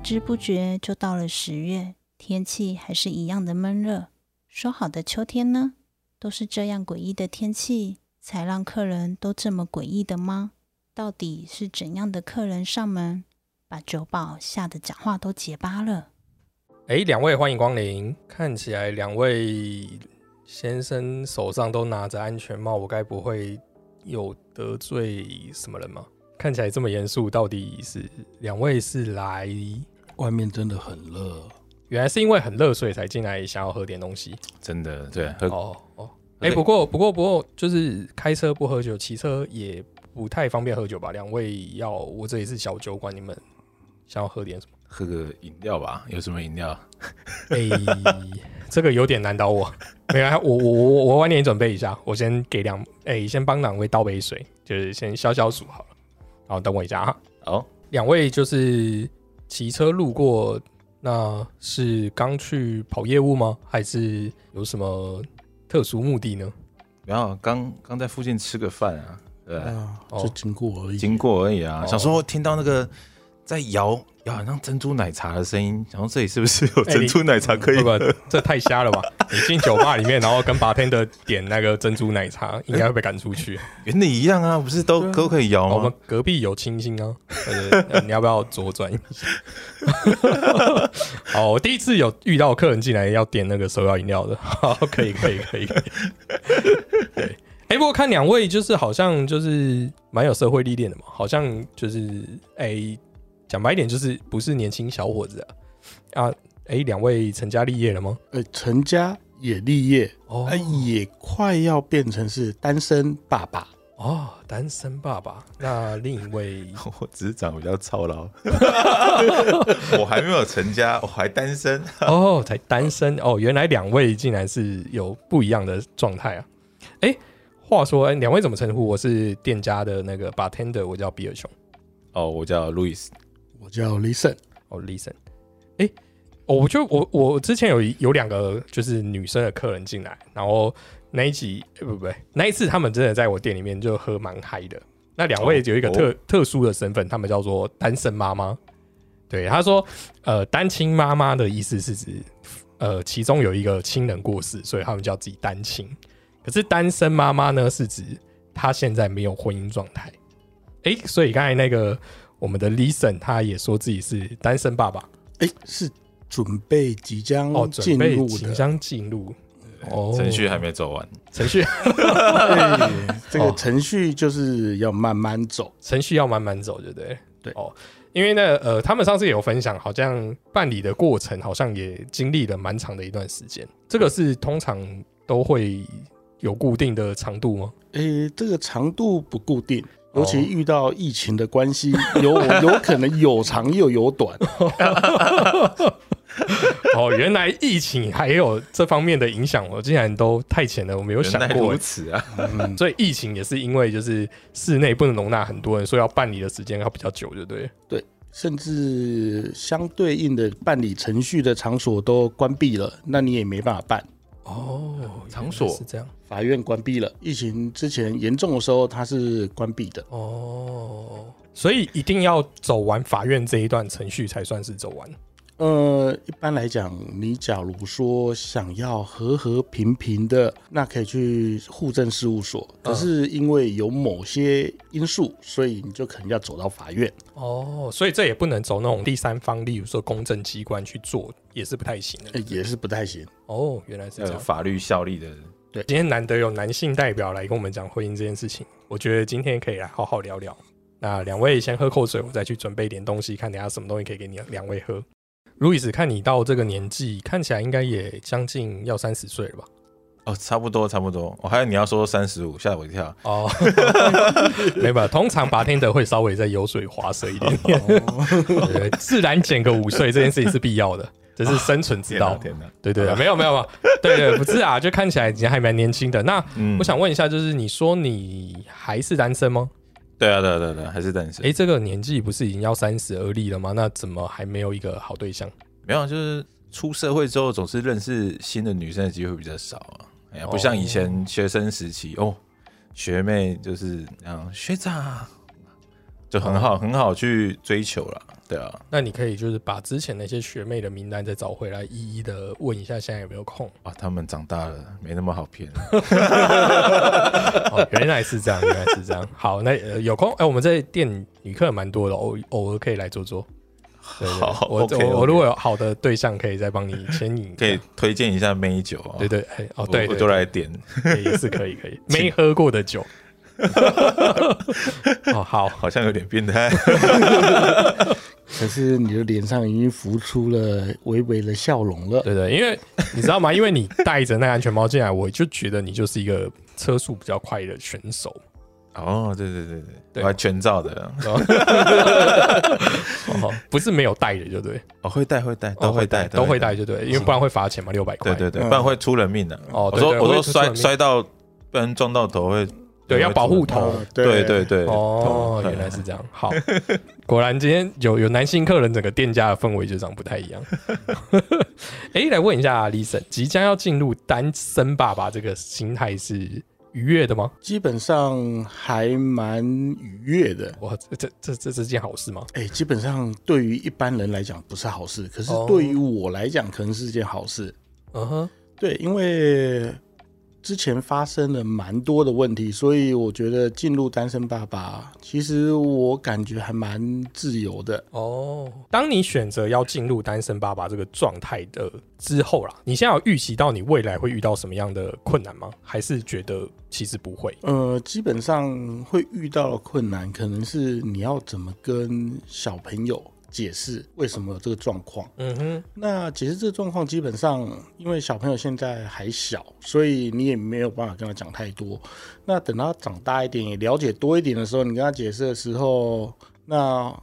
不知不觉就到了十月，天气还是一样的闷热。说好的秋天呢？都是这样诡异的天气，才让客人都这么诡异的吗？到底是怎样的客人上门，把酒保吓得讲话都结巴了？哎，两位欢迎光临。看起来两位先生手上都拿着安全帽，我该不会有得罪什么人吗？看起来这么严肃，到底是两位是来？外面真的很热，原来是因为很热，所以才进来想要喝点东西。真的对，喝哦哦，哎，不过不过不过，就是开车不喝酒，骑车也不太方便喝酒吧？两位要，我这里是小酒馆，你们想要喝点什么？喝个饮料吧，有什么饮料？哎，这个有点难倒我。没有，我我我我晚点准备一下，我先给两哎，先帮两位倒杯水，就是先消消暑好了。好，等我一下哈。好，两位就是骑车路过，那是刚去跑业务吗？还是有什么特殊目的呢？没有刚刚在附近吃个饭啊，对，啊，哦就经过而已。经过而已啊。哦想说听到那个在摇摇很像珍珠奶茶的声音，然后这里是不是有哎珍珠奶茶可以不喝？不，这太瞎了吧！你进酒吧里面，然后跟 bartender 点那个珍珠奶茶，应该会被赶出去。原理一样啊，不是都啊都可以摇我们吗？隔壁有清新啊，你要不要左转一下？好，我第一次有遇到客人进来要点那个手摇饮料的，好，可以可以可以可以。对，哎、不过看两位就是好像就是蛮有社会历练的嘛，好像就是哎，讲、白一点就是不是年轻小伙子啊啊，哎、两位成家立业了吗？呃，成家也立业，哦哎、也快要变成是单身爸爸。哦，单身爸爸。那另一位 我只是长得比较操劳，我还没有成家，我还单身。哦，才单身哦，原来两位竟然是有不一样的状态啊！哎，话说，哎，两位怎么称呼？我是店家的那个 bartender，我叫比尔熊。哦，我叫路易斯，我叫 Listen，哦，listen，哎，哦我就我我之前有一有两个就是女生的客人进来，然后那一集呃不不不，那一次他们真的在我店里面就喝蛮嗨的。那两位哦有一个特、哦特殊的身份，他们叫做单身妈妈。对，他说，呃，单亲妈妈的意思是指，呃，其中有一个亲人过世，所以他们叫自己单亲。可是单身妈妈呢，是指她现在没有婚姻状态。诶，所以刚才那个我们的 Listen 他也说自己是单身爸爸。哎、是准备即将哦，准备进入的。即将进入哦，程序还没走完。程序对，这个哦程序就是要慢慢走。程序要慢慢走，对不对？对哦，因为呢，呃，他们上次也有分享，好像办理的过程好像也经历了蛮长的一段时间。这个是通常都会有固定的长度吗？哎、这个长度不固定，哦尤其遇到疫情的关系，有 有可能有长又有短。哦，原来疫情还有这方面的影响，我竟然都太浅了，我没有想过如。此啊！嗯，所以疫情也是因为就是室内不能容纳很多人，所以要办理的时间要比较久，对不对？甚至相对应的办理程序的场所都关闭了，那你也没办法办。哦，场所是这样。法院关闭了，疫情之前严重的时候它是关闭的。哦，所以一定要走完法院这一段程序才算是走完。呃，一般来讲，你假如说想要和和平平的，那可以去户政事务所。可是因为有某些因素，所以你就可能要走到法院。哦，所以这也不能走那种第三方，例如说公证机关去做，也是不太行的。呃也是不太行。哦，原来是这样。法律效力的，对今天难得有男性代表来跟我们讲婚姻这件事情，我觉得今天可以来好好聊聊。那两位先喝口水，我再去准备一点东西，看等下什么东西可以给你两位喝。路易斯，看你到这个年纪，看起来应该也将近要三十岁了吧？哦，差不多差不多。我、还有你要说三十五，吓我一跳。哦，没办法，通常拔天的会稍微再油水滑舌一点点，对自然减个五岁这件事情是必要的，这是生存之道。天哪！对对对，没有没有没有，对对不是啊，就看起来你还蛮年轻的。那嗯我想问一下，就是你说你还是单身吗？对啊对啊对啊对啊，还是单身。哎，这个年纪不是已经要三十而立了吗？那怎么还没有一个好对象？没有，就是出社会之后，总是认识新的女生的机会比较少啊。哎呀，不像以前学生时期哦，学妹就是嗯学长，就很好、很好去追求了。对啊，那你可以就是把之前那些学妹的名单再找回来，一一的问一下现在有没有空。啊，他们长大了，没那么好骗。哦，原来是这样，原来是这样。好，那、呃、有空哎、我们这店女客人蛮多的，偶偶尔可以来坐坐。好我我我如果有好的对象，可以再帮你牵引。可以推荐一下美酒啊。对对，哎哦我对对我就来点。对也是可以可以，没喝过的酒。哦好，好像有点变态。可是你的脸上已经浮出了微微的笑容了。对对，因为你知道吗？因为你戴着那个安全帽进来，我就觉得你就是一个车速比较快的选手。哦，对对对对，对全照的，哦，不是没有戴的，就对，哦，会带会带都会带都会戴，就对，因为不然会罚钱嘛，六百块。对对对，嗯不然会出人命的。我哦对对说我说摔摔到不然撞到头会，对，要保护头。哦对对对，哦，原来是这样。好，果然今天有有男性客人，整个店家的氛围就长不太一样。哎，来问一下李森，即将要进入单身爸爸这个心态是愉悦的吗？基本上还蛮愉悦的。哇，这这这这是件好事吗？哎、基本上对于一般人来讲不是好事，可是哦对于我来讲可能是件好事。嗯哼，对，因为之前发生了蛮多的问题，所以我觉得进入单身爸爸，其实我感觉还蛮自由的。哦，当你选择要进入单身爸爸这个状态的之后啦，你现在有预期到你未来会遇到什么样的困难吗？还是觉得其实不会？呃，基本上会遇到的困难，可能是你要怎么跟小朋友解释为什么有这个状况。嗯哼，那解释这个状况，基本上因为小朋友现在还小，所以你也没有办法跟他讲太多。那等他长大一点，也了解多一点的时候，你跟他解释的时候，那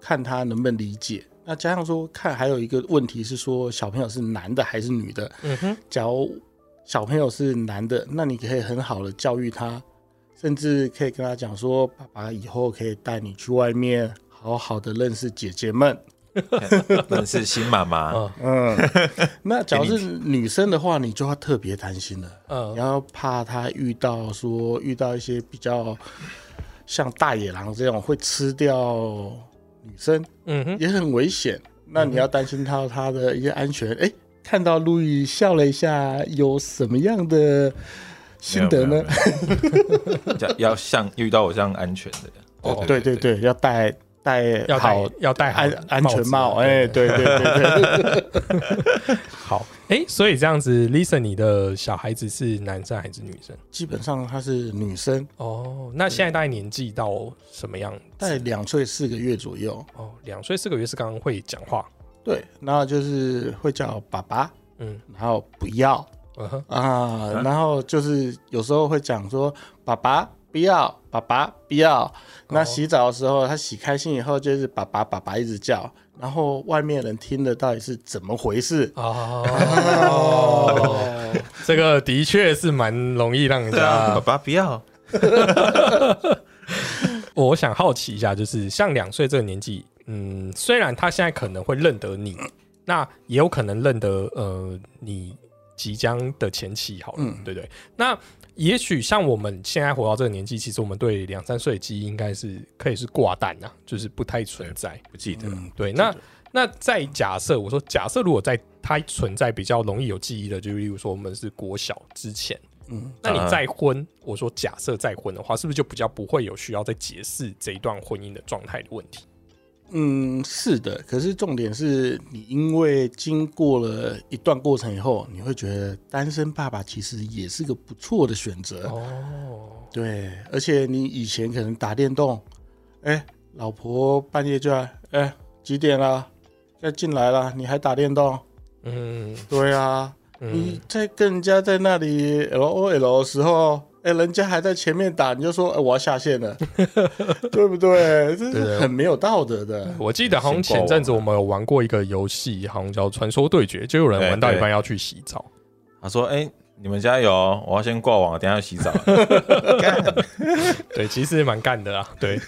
看他能不能理解。那加上说，看还有一个问题是说，小朋友是男的还是女的？嗯哼，假如小朋友是男的，那你可以很好的教育他，甚至可以跟他讲说，爸爸以后可以带你去外面好好的认识姐姐们。认识新妈妈，嗯。嗯，那假如是女生的话，你就要特别担心了，嗯。你要怕她遇到说遇到一些比较像大野狼这种会吃掉女生，嗯哼，也很危险。那你要担心到她的一些安全。哎、看到路易笑了一下，有什么样的心得呢？要 要像遇到我这样安全的，哦对对对，要戴戴要好戴要戴安安全帽。子哎、对对对对，好，哎，所以这样子，Lisa，你的小孩子是男生还是女生？基本上他是女生，哦，那现在大概年纪到什么样？在两岁四个月左右。哦，两岁四个月是刚刚会讲话，对，然后就是会叫爸爸，嗯然后不要啊，然后就是有时候会讲说爸爸不要，爸爸不要。那洗澡的时候，他洗开心以后就是爸爸爸爸一直叫，然后外面人听的到底是怎么回事？哦，哦，这个的确是蛮容易让人家啊，爸。爸不要，我想好奇一下，就是像两岁这个年纪，嗯，虽然他现在可能会认得你，那也有可能认得呃你即将的前期，好了，嗯对不对？那也许像我们现在活到这个年纪，其实我们对两三岁的记忆应该是可以是挂蛋啊，就是不太存在。不记得，嗯，对，那那再假设我说假设如果在它存在比较容易有记忆的，就例如说我们是国小之前，嗯，那你啊再婚，我说假设再婚的话，是不是就比较不会有需要再解释这一段婚姻的状态的问题？嗯，是的。可是重点是你因为经过了一段过程以后，你会觉得单身爸爸其实也是个不错的选择。哦，对，而且你以前可能打电动，哎、老婆半夜就来，哎、几点了？要进来了，你还打电动？嗯对啊，你嗯，在跟人家在那里 L O L 的时候，哎、人家还在前面打，你就说，哎、我要下线了，对不对？这是很没有道德的。我记得好像前阵子我们有玩过一个游戏，好像叫《传说对决》，就有人玩到一半要去洗澡。他说：“哎、你们加油哦，我要先挂网，等下要洗澡。干 对，其实蛮干的啦。对，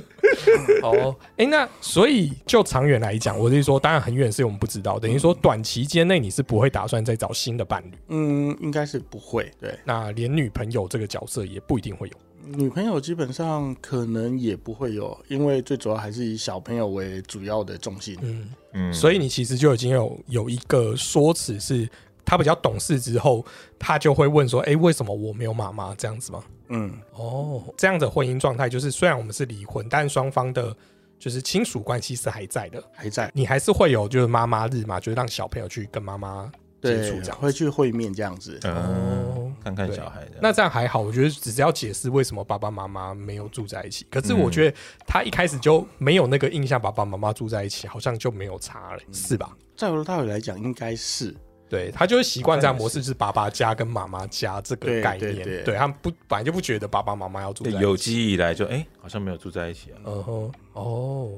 哦，哎，那所以就长远来讲，我是说，当然很远是我们不知道，等于说短期间内你是不会打算再找新的伴侣，嗯，应该是不会。对，那连女朋友这个角色也不一定会有。女朋友基本上可能也不会有，因为最主要还是以小朋友为主要的重心。嗯，嗯，所以你其实就已经有有一个说辞是。他比较懂事之后，他就会问说：“哎、为什么我没有妈妈？”这样子吗？嗯，哦，这样的婚姻状态就是，虽然我们是离婚，但双方的就是亲属关系是还在的。还在。你还是会有就是妈妈日嘛，就是让小朋友去跟妈妈接对触这，样。会去会面这样子。嗯哦，看看小孩的。那这样还好，我觉得只是要解释为什么爸爸妈妈没有住在一起。可是我觉得他一开始就没有那个印象，爸爸妈妈住在一起好像就没有差了，是吧？在我的道理来讲，应该是对他就会习惯这样模式，就是爸爸家跟妈妈家这个概念。对对他们不本来就不觉得爸爸妈妈要住在一起。有记忆以来就哎、好像没有住在一起啊。嗯哼，哦，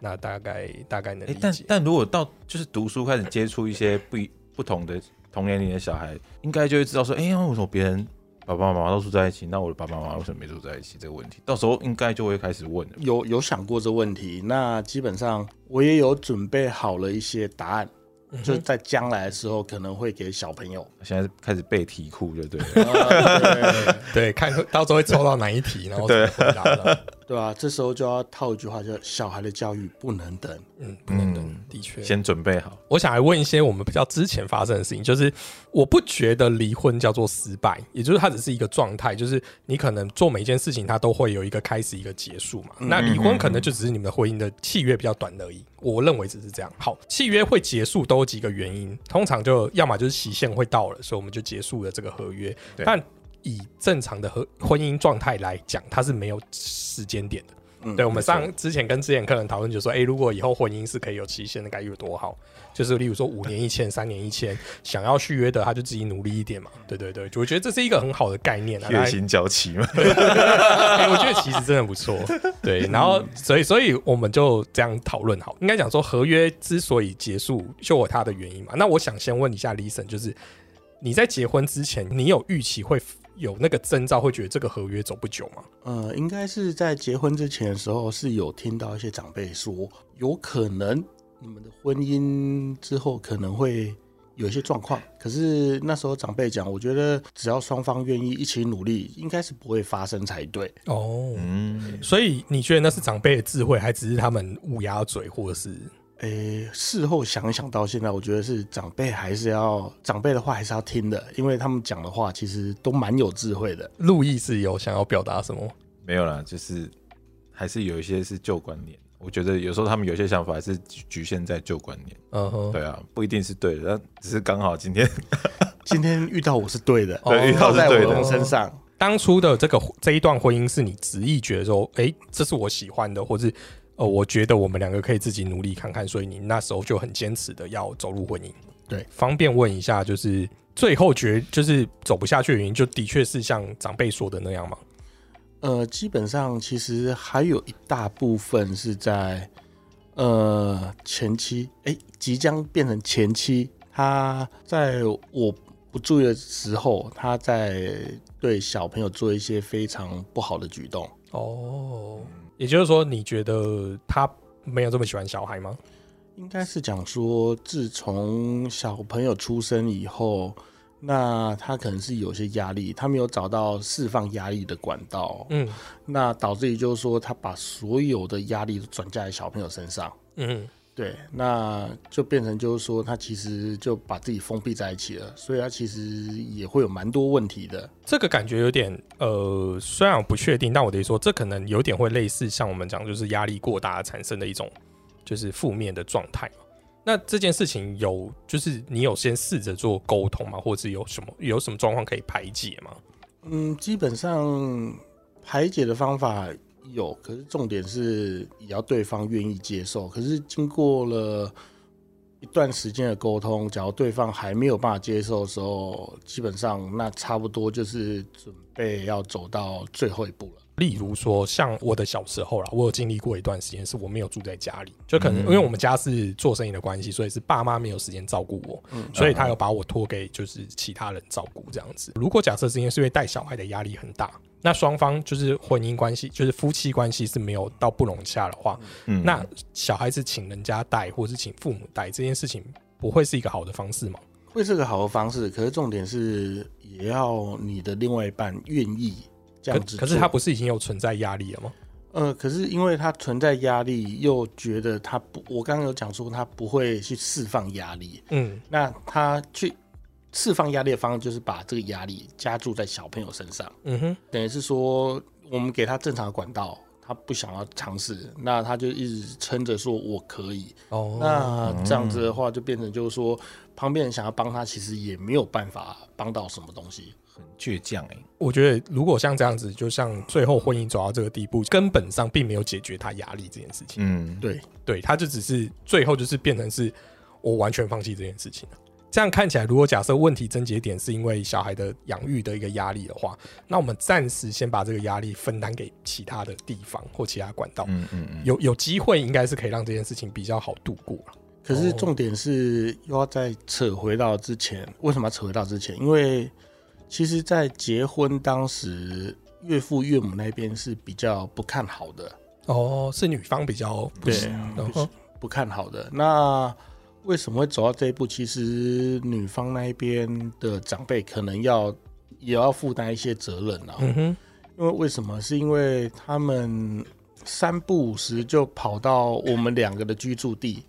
那大概大概能理解。但如果到就是读书开始接触一些不一不同的同年龄的小孩，应该就会知道说，哎呀、为什么别人爸爸妈妈都住在一起，那我的爸爸妈妈为什么没住在一起？这个问题，到时候应该就会开始问。有有想过这问题。那基本上我也有准备好了一些答案，嗯就是在将来的时候可能会给小朋友。现在开始背题库，就对了。啊 对，看到时候会抽到哪一题，然后怎么回答的。对啊，这时候就要套一句话，叫“小孩的教育不能等嗯，不能等嗯，的确。先准备好。我想来问一些我们比较之前发生的事情，就是我不觉得离婚叫做失败，也就是它只是一个状态，就是你可能做每一件事情，它都会有一个开始一个结束嘛。那离婚可能就只是你们的婚姻的契约比较短而已，我认为只是这样。好，契约会结束都有几个原因，通常就要么就是期限会到了，所以我们就结束了这个合约。但以正常的和婚姻状态来讲，它是没有时间点的。嗯对，我们上之前跟之前客人讨论，就说，哎、如果以后婚姻是可以有期限的，该有多好。就是例如说五年一签，三年一签，想要续约的，他就自己努力一点嘛。对对对，我觉得这是一个很好的概念啊。月薪交期嘛，哎、我觉得其实真的不错。对，然后所以所以我们就这样讨论好，应该讲说合约之所以结束，就有它的原因嘛。那我想先问一下李森，就是你在结婚之前，你有预期会有那个征兆，会觉得这个合约走不久吗？呃，应该是在结婚之前的时候，是有听到一些长辈说，有可能你们的婚姻之后可能会有一些状况。可是那时候长辈讲，我觉得只要双方愿意一起努力，应该是不会发生才对。哦，嗯，所以你觉得那是长辈的智慧，还只是他们乌鸦嘴，或者是诶，事后想一想到现在，我觉得是长辈还是要长辈的话还是要听的，因为他们讲的话其实都蛮有智慧的。路易是有想要表达什么？没有啦，就是还是有一些是旧观念。我觉得有时候他们有些想法还是局局限在旧观念。嗯哼，对啊，不一定是对的，但只是刚好今天 今天遇到我是对的，哦对遇到在是对的我身上。当初的这个这一段婚姻是你执意觉得说，哎、这是我喜欢的，或是呃，我觉得我们两个可以自己努力看看，所以你那时候就很坚持的要走入婚姻。对，方便问一下，就是最后决就是走不下去的原因，就的确是像长辈说的那样吗？呃，基本上其实还有一大部分是在呃前期，哎、即将变成前期，他在我不注意的时候，他在对小朋友做一些非常不好的举动。哦，也就是说，你觉得他没有这么喜欢小孩吗？应该是讲说，自从小朋友出生以后，那他可能是有些压力，他没有找到释放压力的管道，嗯那导致于就是说，他把所有的压力都转嫁在小朋友身上。嗯，对，那就变成就是说，他其实就把自己封闭在一起了，所以他其实也会有蛮多问题的。这个感觉有点呃，虽然我不确定，但我得说，这可能有点会类似像我们讲，就是压力过大产生的一种就是负面的状态嘛。那这件事情有，就是你有先试着做沟通吗？或者是有什么有什么状况可以排解吗？嗯，基本上排解的方法有，可是重点是也要对方愿意接受。可是经过了一段时间的沟通，假如对方还没有办法接受的时候，基本上那差不多就是准备要走到最后一步了。例如说，像我的小时候啦，我有经历过一段时间是我没有住在家里，就可能嗯因为我们家是做生意的关系，所以是爸妈没有时间照顾我，嗯所以他有把我托给就是其他人照顾这样子。如果假设是因为是因为带小孩的压力很大，那双方就是婚姻关系，就是夫妻关系是没有到不融洽的话，嗯那小孩子请人家带或是请父母带这件事情，不会是一个好的方式吗？会是个好的方式，可是重点是也要你的另外一半愿意这样子做。可是他不是已经有存在压力了吗？呃，可是因为他存在压力，又觉得他不，我刚刚有讲说他不会去释放压力，嗯那他去释放压力的方式就是把这个压力加注在小朋友身上，嗯哼，等于是说我们给他正常的管道，他不想要尝试，那他就一直撑着说我可以，哦，那这样子的话就变成就是说旁边人想要帮他，其实也没有办法帮到什么东西。很倔强哎，我觉得如果像这样子，就像最后婚姻走到这个地步，根本上并没有解决他压力这件事情。嗯，对，对，他就只是最后就是变成是我完全放弃这件事情了。这样看起来，如果假设问题症结点是因为小孩的养育的一个压力的话，那我们暂时先把这个压力分担给其他的地方或其他管道，嗯嗯嗯，有有机会应该是可以让这件事情比较好度过了。可是重点是又要再扯回到之前，为什么要扯回到之前？因为其实，在结婚当时，岳父岳母那边是比较不看好的，哦，是女方比较不对行，然后不看好的。那为什么会走到这一步？其实女方那一边的长辈可能要也要负担一些责任啊。嗯哼，因为为什么？是因为他们三不五时就跑到我们两个的居住地，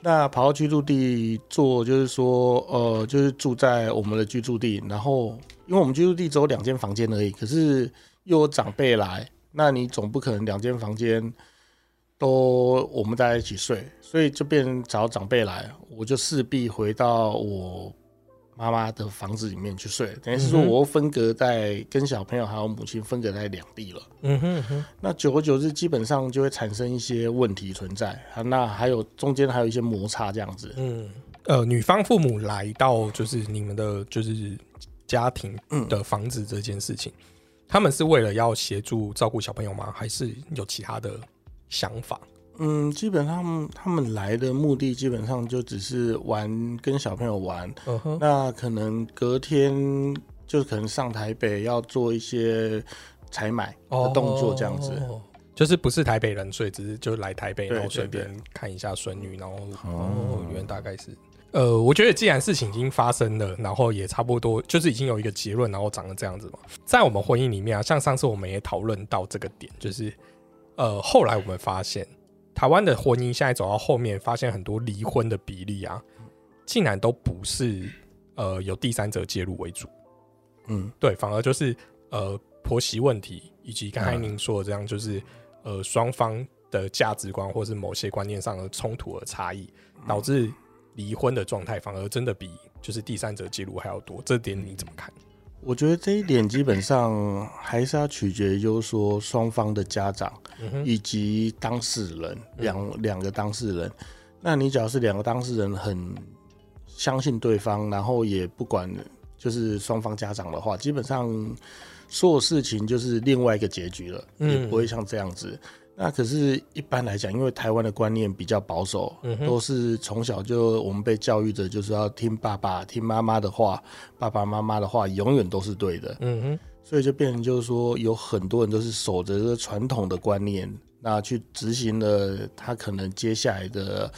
那跑到居住地做，就是说，呃，就是住在我们的居住地，然后因为我们居住地只有两间房间而已，可是又有长辈来，那你总不可能两间房间都我们大家一起睡，所以就变成找长辈来，我就势必回到我妈妈的房子里面去睡，等于是说我又分隔在跟小朋友还有母亲分隔在两地了。嗯哼嗯哼，那久而久之，基本上就会产生一些问题存在啊。那还有中间还有一些摩擦这样子。嗯，呃，女方父母来到就是你们的就是家庭的房子这件事情，他们是为了要协助照顾小朋友吗？还是有其他的想法？嗯，基本上他们来的目的基本上就只是玩，跟小朋友玩。那可能隔天就可能上台北要做一些采买的动作这样子。哦就是不是台北人，所以只是就来台北，然后顺便看一下孙女，然后原来大概是。呃，我觉得既然事情已经发生了，然后也差不多，就是已经有一个结论，然后长得这样子嘛。在我们婚姻里面啊，像上次我们也讨论到这个点，就是呃，后来我们发现，台湾的婚姻现在走到后面，发现很多离婚的比例啊，竟然都不是呃有第三者介入为主，嗯，对，反而就是呃婆媳问题，以及刚才嗯您说的这样，就是呃双方的价值观或是某些观念上的冲突和差异，导致离婚的状态反而真的比就是第三者介入还要多。这点你怎么看？我觉得这一点基本上还是要取决于，就是说双方的家长以及当事人两两个当事人。那你只要是两个当事人很相信对方，然后也不管就是双方家长的话，基本上所有事情就是另外一个结局了，嗯也不会像这样子。那可是，一般来讲，因为台湾的观念比较保守，嗯都是从小就我们被教育着，就是要听爸爸、听妈妈的话，爸爸妈妈的话永远都是对的。嗯哼，所以就变成就是说，有很多人都是守着这个传统的观念，那去执行了他可能接下来的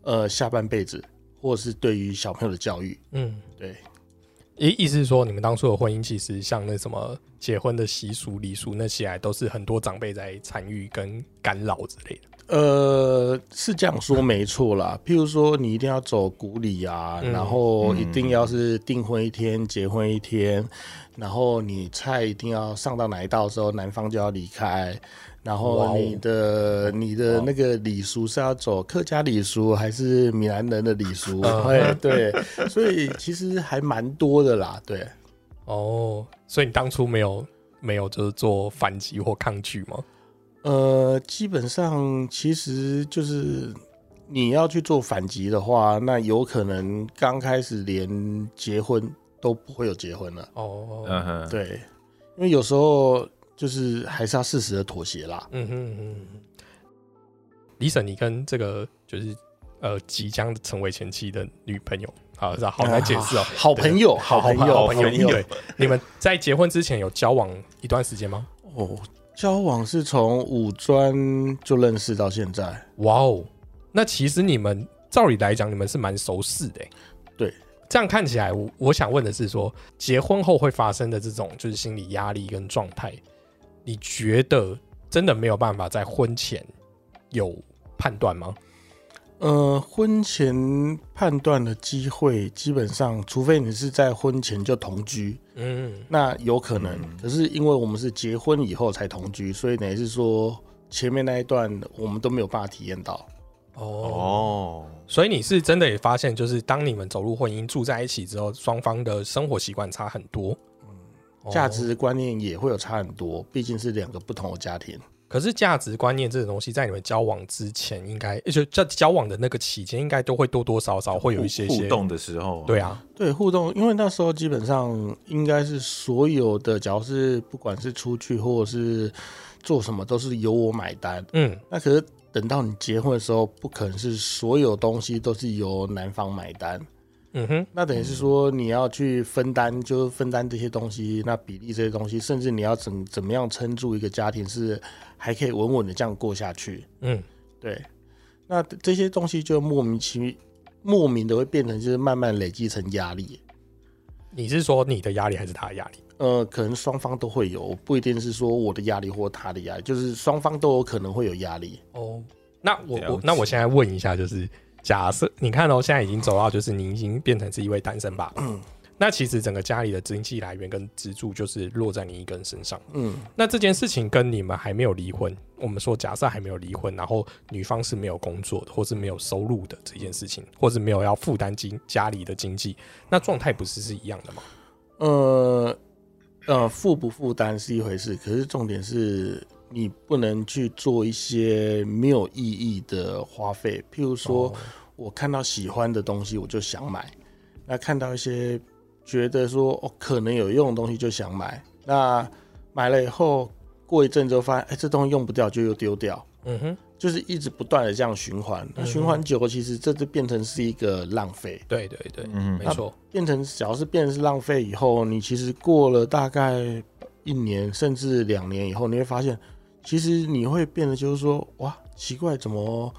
呃下半辈子，或者是对于小朋友的教育。嗯。对，意意思是说，你们当初的婚姻其实像那什么结婚的习俗、礼俗那些，都是很多长辈在参与跟干扰之类的。呃，是这样说没错啦。譬如说，你一定要走古礼啊，嗯然后一定要是订婚一天、结婚一天，然后你菜一定要上到哪一道之后，男方就要离开。然后你的你的那个礼俗是要走客家礼俗还是闽南人的礼俗？嗯哎，对，所以其实还蛮多的啦。对，哦，所以你当初没有没有就是做反击或抗拒吗？呃，基本上其实就是你要去做反击的话，那有可能刚开始连结婚都不会有结婚了。哦，嗯哼，对，因为有时候就是还是要适时的妥协啦。嗯哼嗯哼。李婶，你跟这个就是呃即将成为前妻的女朋友，好，是好难解释哦。好朋友，好朋友，好朋友，朋友。对，你们在结婚之前有交往一段时间吗？哦，交往是从五专就认识到现在。哇哦，那其实你们照理来讲，你们是蛮熟识的欸。对，这样看起来，我我想问的是说，结婚后会发生的这种就是心理压力跟状态，你觉得真的没有办法在婚前有判断吗？呃，婚前判断的机会，基本上，除非你是在婚前就同居，嗯，那有可能。嗯可是因为我们是结婚以后才同居，所以等于是说前面那一段我们都没有办法体验到。哦，哦，所以你是真的也发现，就是当你们走入婚姻住在一起之后，双方的生活习惯差很多，哦价值观念也会有差很多，毕竟是两个不同的家庭。可是价值观念这种东西，在你们交往之前，应该就在交往的那个期间，应该都会多多少少会有一些些互动的时候，对啊，对互动，因为那时候基本上应该是所有的，只要是不管是出去或者是做什么，都是由我买单。嗯，那可是等到你结婚的时候，不可能是所有东西都是由男方买单。嗯哼，那等于是说你要去分担，就是分担这些东西，那比例这些东西，甚至你要怎怎么样撑住一个家庭，是还可以稳稳的这样过下去。嗯，对，那这些东西就莫名其妙、莫名的会变成就是慢慢累积成压力。你是说你的压力还是他的压力？呃，可能双方都会有，不一定是说我的压力或他的压力，就是双方都有可能会有压力。哦，那我我那我现在问一下，就是假设你看哦，现在已经走到就是你已经变成是一位单身爸爸，嗯那其实整个家里的经济来源跟支柱就是落在你一个人身上。嗯，那这件事情跟你们还没有离婚，我们说假设还没有离婚，然后女方是没有工作的，或是没有收入的这件事情，或是没有要负担经家里的经济，那状态不是是一样的吗？呃呃，负不负担是一回事，可是重点是你不能去做一些没有意义的花费，譬如说。哦。我看到喜欢的东西我就想买，那看到一些觉得说哦可能有用的东西就想买，那买了以后过一阵之后发现，哎、这东西用不掉就又丢掉，嗯哼，就是一直不断的这样循环。那循环久了，其实这就变成是一个浪费，对对对，嗯没错，变成只要是变成是浪费以后，你其实过了大概一年甚至两年以后，你会发现，其实你会变得就是说，哇，奇怪，怎么？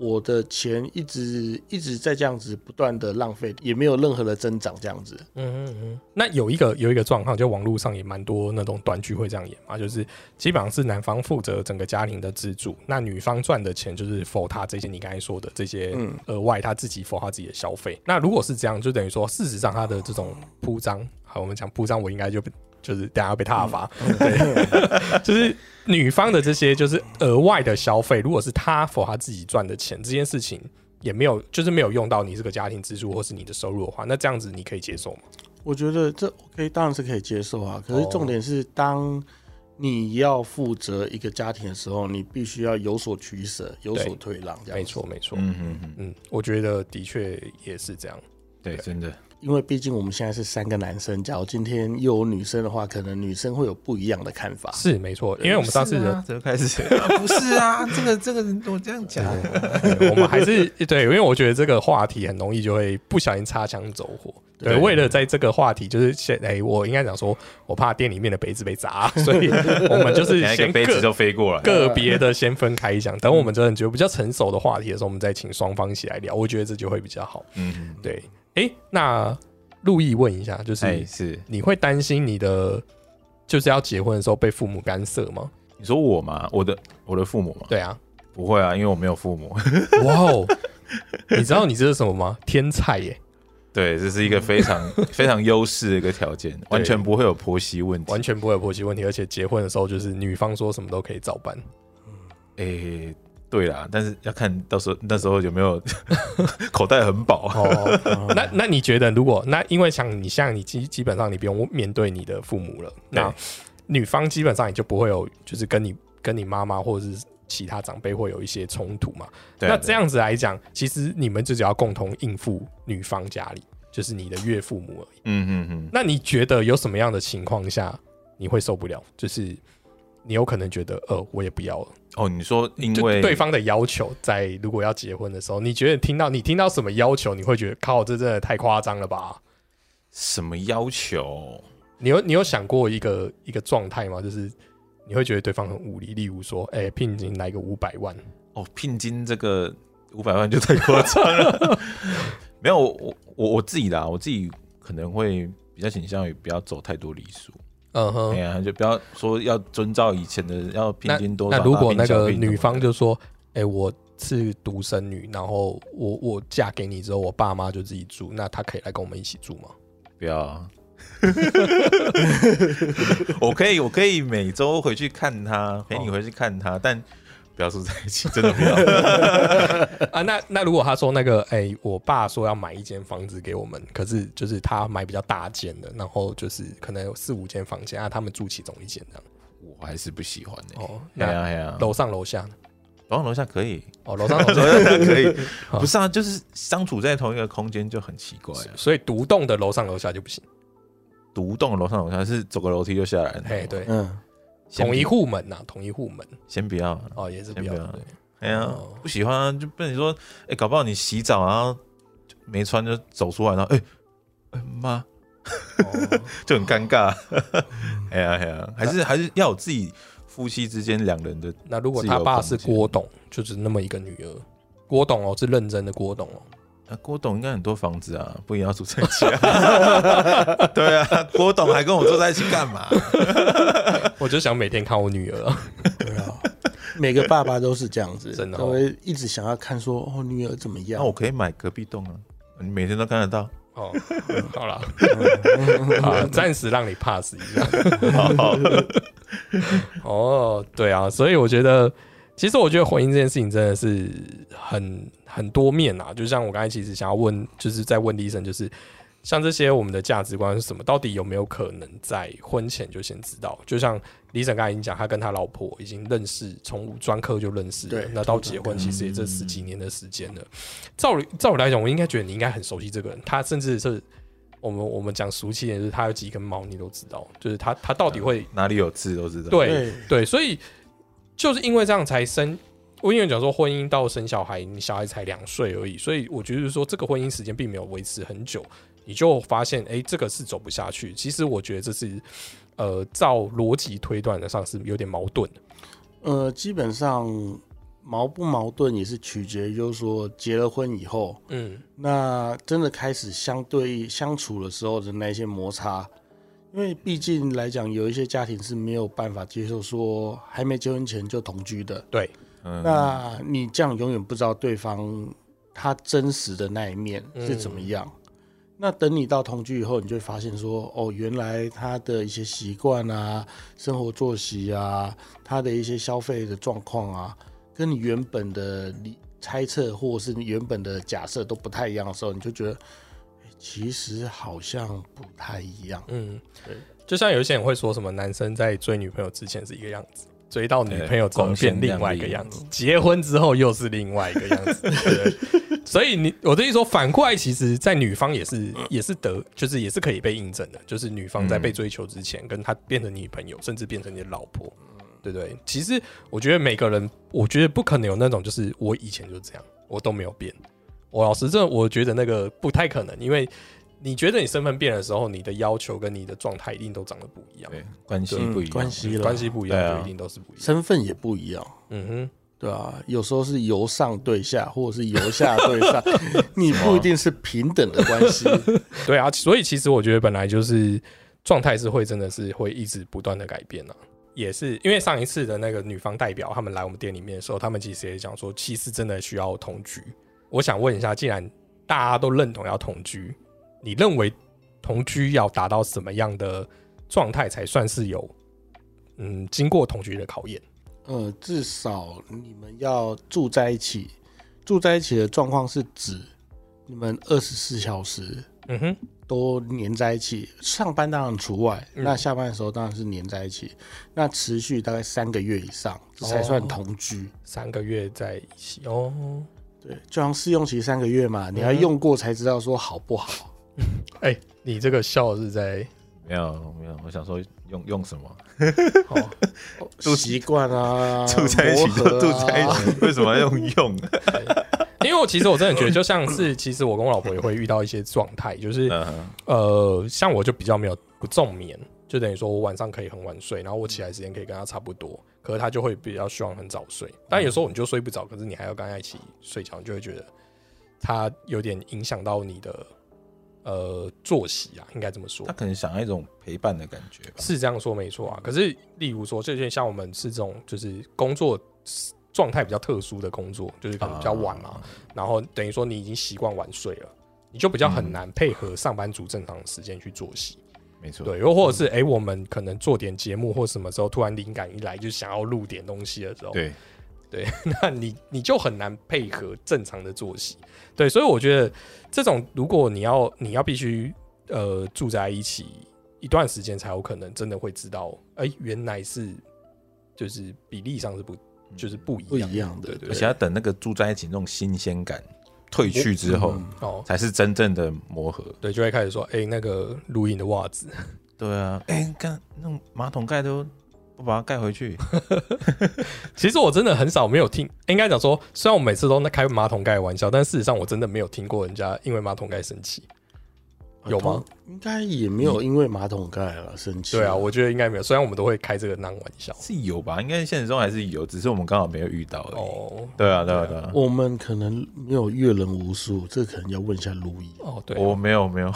我的钱一直一直在这样子不断的浪费，也没有任何的增长，这样子。嗯嗯嗯。那有一个有一个状况，就网络上也蛮多那种短剧会这样演嘛，就是基本上是男方负责整个家庭的支柱，那女方赚的钱就是否他这些你刚才说的这些嗯额外他自己否他自己的消费。那如果是这样，就等于说事实上他的这种铺张，好，我们讲铺张，我应该就被就是等下要被他罚，对，就是女方的这些就是额外的消费，如果是他否他自己赚的钱，这件事情也没有就是没有用到你这个家庭支出或是你的收入的话，那这样子你可以接受吗？我觉得这 OK，当然是可以接受啊。可是重点是，当你要负责一个家庭的时候，你必须要有所取舍，有所退让，这样。没错，。没错，嗯嗯嗯，嗯，我觉得的确也是这样。对，真的，因为毕竟我们现在是三个男生，假如今天又有女生的话，可能女生会有不一样的看法。是没错，因为我们上次的是啊怎么开始？不是啊，这个这个我这样讲，对 我们还是对，因为我觉得这个话题很容易就会不小心擦枪走火。对，为了在这个话题，就是先哎，我应该讲说，我怕店里面的杯子被砸，所以我们就是先杯子个就飞过来，个别的先分开讲，等我们真的觉得比较成熟的话题的时候，我们再请双方一起来聊，我觉得这就会比较好。嗯，对，哎，那陆毅问一下，就是、哎，是你会担心你的就是要结婚的时候被父母干涉吗？你说我吗？我的我的父母吗？对啊，不会啊，因为我没有父母。哇哦，你知道你这是什么吗？天才耶！对，这是一个非常 非常优势的一个条件，完全不会有婆媳问题。完全不会有婆媳问题，而且结婚的时候就是女方说什么都可以照办。诶、对啦，但是要看到时候那时候有没有 口袋很饱。哦，那那你觉得，如果那因为像你像你基基本上你不用面对你的父母了，那女方基本上也就不会有就是跟你跟你妈妈或者是其他长辈会有一些冲突嘛。那这样子来讲，其实你们就只要共同应付女方家里，就是你的岳父母而已。嗯嗯嗯，那你觉得有什么样的情况下你会受不了？就是你有可能觉得，呃，我也不要了。哦，你说因为对方的要求，在如果要结婚的时候，你觉得听到你听到什么要求，你会觉得靠，这真的太夸张了吧？什么要求？你有你有想过一个一个状态吗？就是你会觉得对方很无理，例如说，哎、聘金来个五百万，哦，聘金这个五百万就太夸张了。没有，我我我自己啦，我自己可能会比较倾向于不要走太多礼数。嗯哼哎。呀，就不要说要遵照以前的要平均多少。那如果那个女方就说，哎、我是独生女，然后我我嫁给你之后，我爸妈就自己住，那她可以来跟我们一起住吗？不要啊，我可以我可以每周回去看他，陪你回去看他，但不要住在一起，真的不要。啊，那那如果他说那个，哎、我爸说要买一间房子给我们，可是就是他买比较大间的，然后就是可能有四五间房间啊，他们住其中一间这样。我还是不喜欢的、哦，那哎呀，楼上楼下呢？楼上楼下可以，哦，楼上楼楼下，可以，不是啊，就是相处在同一个空间就很奇怪啊。所以独栋的楼上楼下就不行。独栋楼上楼下是走个楼梯就下来了。哎，对，嗯，先统一户门呐，统一户门。先不要，哦，也是不要。对。哎呀哦，不喜欢啊，就不能说，哎，搞不好你洗澡然后就没穿就走出来，然后哎，哎妈，哦。就很尴尬。哎呀哎呀，还是还是要有自己夫妻之间两人的那如果他爸是郭董，就是那么一个女儿，郭董哦，是认真的郭董哦。啊，郭董应该很多房子啊，不一定要住在一起啊。对啊，郭董还跟我住在一起干嘛？我就想每天看我女儿啊，对啊，每个爸爸都是这样子，真的哦都会一直想要看说哦女儿怎么样那我。可以买隔壁栋啊，你每天都看得到。哦，好了，好，暂时让你 pass 一下。哦，对啊，所以我觉得，其实我觉得婚姻这件事情真的是很很多面啊。就像我刚才其实想要问，就是在问医生，就是像这些我们的价值观是什么，到底有没有可能在婚前就先知道？就像李生刚才已经讲，他跟他老婆已经认识，从专科就认识那到结婚其实也这十几年的时间了。照理照理来讲，我应该觉得你应该很熟悉这个人，他甚至是我们我们讲俗气一点，就是他有几根毛你都知道，就是他他到底会哪里有痣都知道。对对对，所以就是因为这样才生。我因为讲说婚姻到生小孩，你小孩才两岁而已，所以我觉得说这个婚姻时间并没有维持很久，你就发现哎、诶这个是走不下去。其实我觉得这是呃，照逻辑推断的上是有点矛盾的。呃，基本上矛不矛盾也是取决于，就是说结了婚以后，嗯，那真的开始相对相处的时候的那些摩擦，因为毕竟来讲，有一些家庭是没有办法接受说还没结婚前就同居的，对，嗯，那你这样永远不知道对方他真实的那一面是怎么样。那等你到同居以后，你就会发现说，哦，原来他的一些习惯啊、生活作息啊、他的一些消费的状况啊，跟你原本的理猜测或者是你原本的假设都不太一样的时候，你就觉得，诶其实好像不太一样。嗯对，就像有一些人会说什么，男生在追女朋友之前是一个样子，追到女朋友之后变另外一个样子，结婚之后又是另外一个 样子。所以你我的意思说，反过来，其实，在女方也是也是得，就是也是可以被印证的，就是女方在被追求之前，跟她变成女朋友，甚至变成你的老婆，对不对？其实我觉得每个人，我觉得不可能有那种，就是我以前就这样，我都没有变。我老实这，我觉得那个不太可能，因为你觉得你身份变的时候，你的要求跟你的状态一定都长得不一样，对，关系嗯不一样，关系关系不一样，一定都是不一样。身份也不一样。嗯哼，对啊，有时候是由上对下，或者是由下对上，你不一定是平等的关系。对啊，所以其实我觉得本来就是状态是会真的是会一直不断的改变啊。也是因为上一次的那个女方代表他们来我们店里面的时候，他们其实也讲说，其实真的需要同居。我想问一下，既然大家都认同要同居，你认为同居要达到什么样的状态才算是有嗯经过同居的考验？呃，至少你们要住在一起，住在一起的状况是指你们二十四小时嗯哼，都黏在一起，上班当然除外，嗯那下班的时候当然是黏在一起，那持续大概三个月以上，这才算同居。三个月在一起哦。对，就像试用期三个月嘛，你要嗯用过才知道说好不好。哎、你这个笑是在没有没有，我想说用用什么？好 住习惯啊，住在一起就住啊在一起，为什么要用用？因为我其实我真的觉得，就像是其实我跟我老婆也会遇到一些状态，就是呃，像我就比较没有不重眠，就等于说我晚上可以很晚睡，然后我起来时间可以跟她差不多，可是她就会比较希望很早睡。但有时候你就睡不着，可是你还要跟她一起睡觉，你就会觉得她有点影响到你的呃作息啊，应该这么说他。可能想要一种陪伴的感觉吧。是这样说没错啊，可是例如说，这些像我们是这种就是工作状态比较特殊的工作，就是可能比较晚嘛，啊然后等于说你已经习惯晚睡了，你就比较很难配合上班族正常的时间去作息。没错，对，又或者是哎、诶我们可能做点节目或什么时候突然灵感一来，就想要录点东西的时候，对，那你你就很难配合正常的作息。对，所以我觉得这种如果你要你要必须呃住在一起一段时间，才有可能真的会知道，哎、原来是就是比例上是不就是不一样不一样的对对而且要等那个住在一起那种新鲜感退去之后，嗯哦，才是真正的磨合。对，就会开始说，哎、那个录音的袜子，对啊，哎，看那种马桶盖都不把它盖回去，其实我真的很少没有听，应该讲说，虽然我每次都在开马桶盖的玩笑，但事实上我真的没有听过人家因为马桶盖生气。有吗？应该也没有因为马桶盖了生气。对啊，我觉得应该没有。虽然我们都会开这个烂玩笑。是有吧？应该现实中还是有，只是我们刚好没有遇到而已。哦对啊，对啊，对啊。我们可能没有阅人无数，这可能要问一下路易。哦，对啊我没有没有，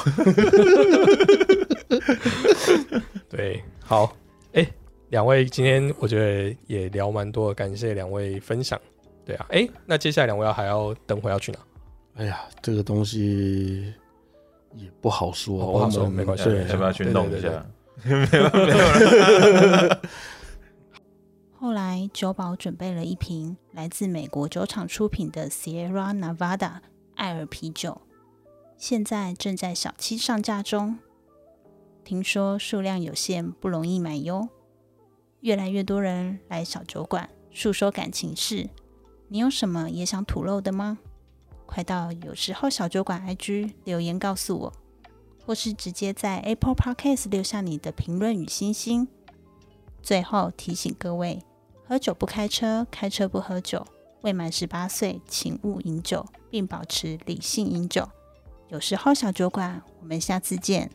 对，好，哎、两位今天我觉得也聊蛮多，感谢两位分享。对啊，哎、那接下来两位要还要等会要去哪？哎呀，这个东西也不好说，哦不好说我们没关系，要不要去弄一对对下？后来，酒保准备了一瓶来自美国酒厂出品的 Sierra Nevada 艾尔啤酒，现在正在小七上架中。听说数量有限，不容易买哟。越来越多人来小酒馆诉说感情事，你有什么也想吐露的吗？快到有时候小酒馆 IG 留言告诉我，或是直接在 Apple Podcast 留下你的评论与星星。最后提醒各位：喝酒不开车，开车不喝酒。未满十八岁，请勿饮酒，并保持理性饮酒。有时候小酒馆，我们下次见。